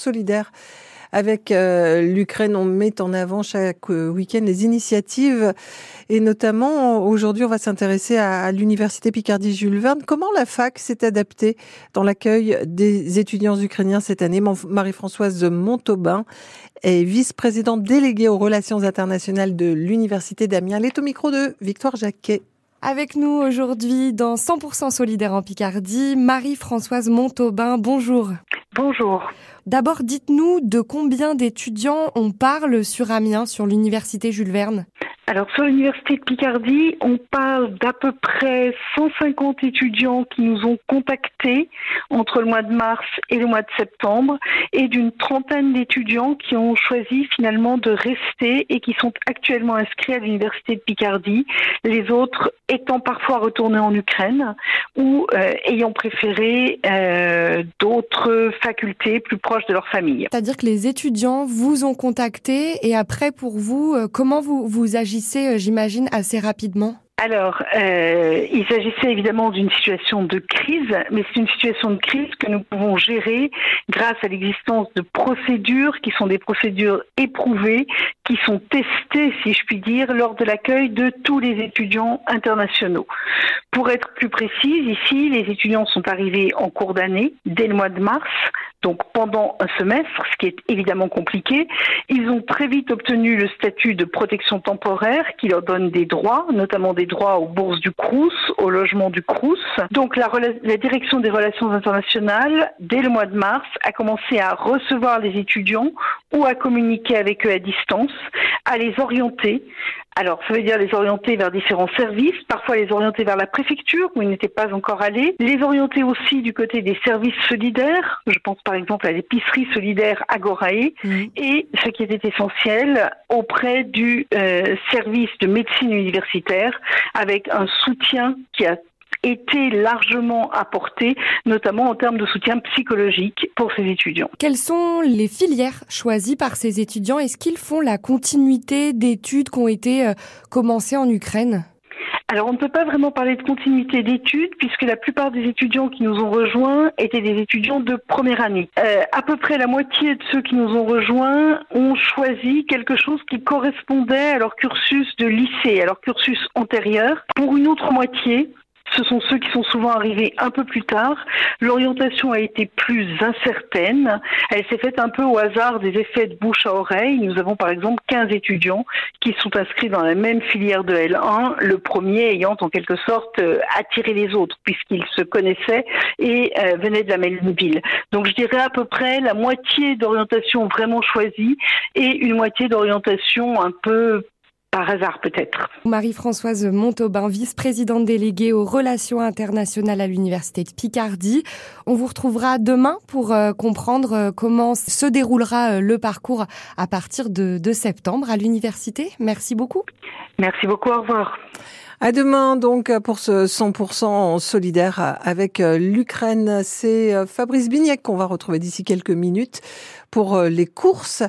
solidaire avec euh, l'Ukraine. On met en avant chaque euh, week-end les initiatives et notamment aujourd'hui, on va s'intéresser à, l'Université Picardie Jules Verne. Comment la fac s'est adaptée dans l'accueil des étudiants ukrainiens cette année? Marie-Françoise Montaubain est vice-présidente déléguée aux relations internationales de l'Université d'Amiens. Elle est au micro de Victoire Jacquet. Avec nous aujourd'hui dans 100% solidaire en Picardie, Marie-Françoise Montaubain. Bonjour. Bonjour. D'abord, dites-nous de combien d'étudiants on parle sur Amiens, sur l'université Jules Verne? Alors sur l'université de Picardie, on parle d'à peu près 150 étudiants qui nous ont contactés entre le mois de mars et le mois de septembre et d'une trentaine d'étudiants qui ont choisi finalement de rester et qui sont actuellement inscrits à l'université de Picardie, les autres étant parfois retournés en Ukraine ou euh, ayant préféré euh, d'autres facultés plus proches de leur famille. C'est-à-dire que les étudiants vous ont contacté et après pour vous, euh, comment vous, vous agissez? Euh, j'imagine, assez rapidement alors, euh, il s'agissait évidemment d'une situation de crise, mais c'est une situation de crise que nous pouvons gérer grâce à l'existence de procédures qui sont des procédures éprouvées, qui sont testées, si je puis dire, lors de l'accueil de tous les étudiants internationaux. Pour être plus précise, ici, les étudiants sont arrivés en cours d'année, dès le mois de mars, donc pendant un semestre, ce qui est évidemment compliqué. Ils ont très vite obtenu le statut de protection temporaire qui leur donne des droits, notamment des droits aux bourses du CRUS, au logement du CRUS. Donc la, la direction des relations internationales, dès le mois de mars, a commencé à recevoir les étudiants ou à communiquer avec eux à distance, à les orienter alors, ça veut dire les orienter vers différents services, parfois les orienter vers la préfecture où ils n'étaient pas encore allés, les orienter aussi du côté des services solidaires, je pense par exemple à l'épicerie solidaire Agorae, et ce qui était essentiel, auprès du euh, service de médecine universitaire, avec un soutien qui a été largement apporté, notamment en termes de soutien psychologique pour ces étudiants. Quelles sont les filières choisies par ces étudiants? Est-ce qu'ils font la continuité d'études qui ont été euh, commencées en Ukraine? Alors on ne peut pas vraiment parler de continuité d'études puisque la plupart des étudiants qui nous ont rejoints étaient des étudiants de première année. Euh, à peu près la moitié de ceux qui nous ont rejoints ont choisi quelque chose qui correspondait à leur cursus de lycée, à leur cursus antérieur. Pour une autre moitié, ce sont ceux qui sont souvent arrivés un peu plus tard. L'orientation a été plus incertaine. Elle s'est faite un peu au hasard des effets de bouche à oreille. Nous avons par exemple 15 étudiants qui sont inscrits dans la même filière de L1, le premier ayant en quelque sorte euh, attiré les autres puisqu'ils se connaissaient et euh, venaient de la même ville. Donc je dirais à peu près la moitié d'orientation vraiment choisie et une moitié d'orientation un peu par hasard peut-être. Marie-Françoise Montaubain, vice-présidente déléguée aux relations internationales à l'Université de Picardie. On vous retrouvera demain pour euh, comprendre euh, comment se déroulera euh, le parcours à partir de, de septembre à l'université. Merci beaucoup. Merci beaucoup, au revoir. À demain donc pour ce 100% solidaire avec l'Ukraine. C'est Fabrice Bignac qu'on va retrouver d'ici quelques minutes pour les courses.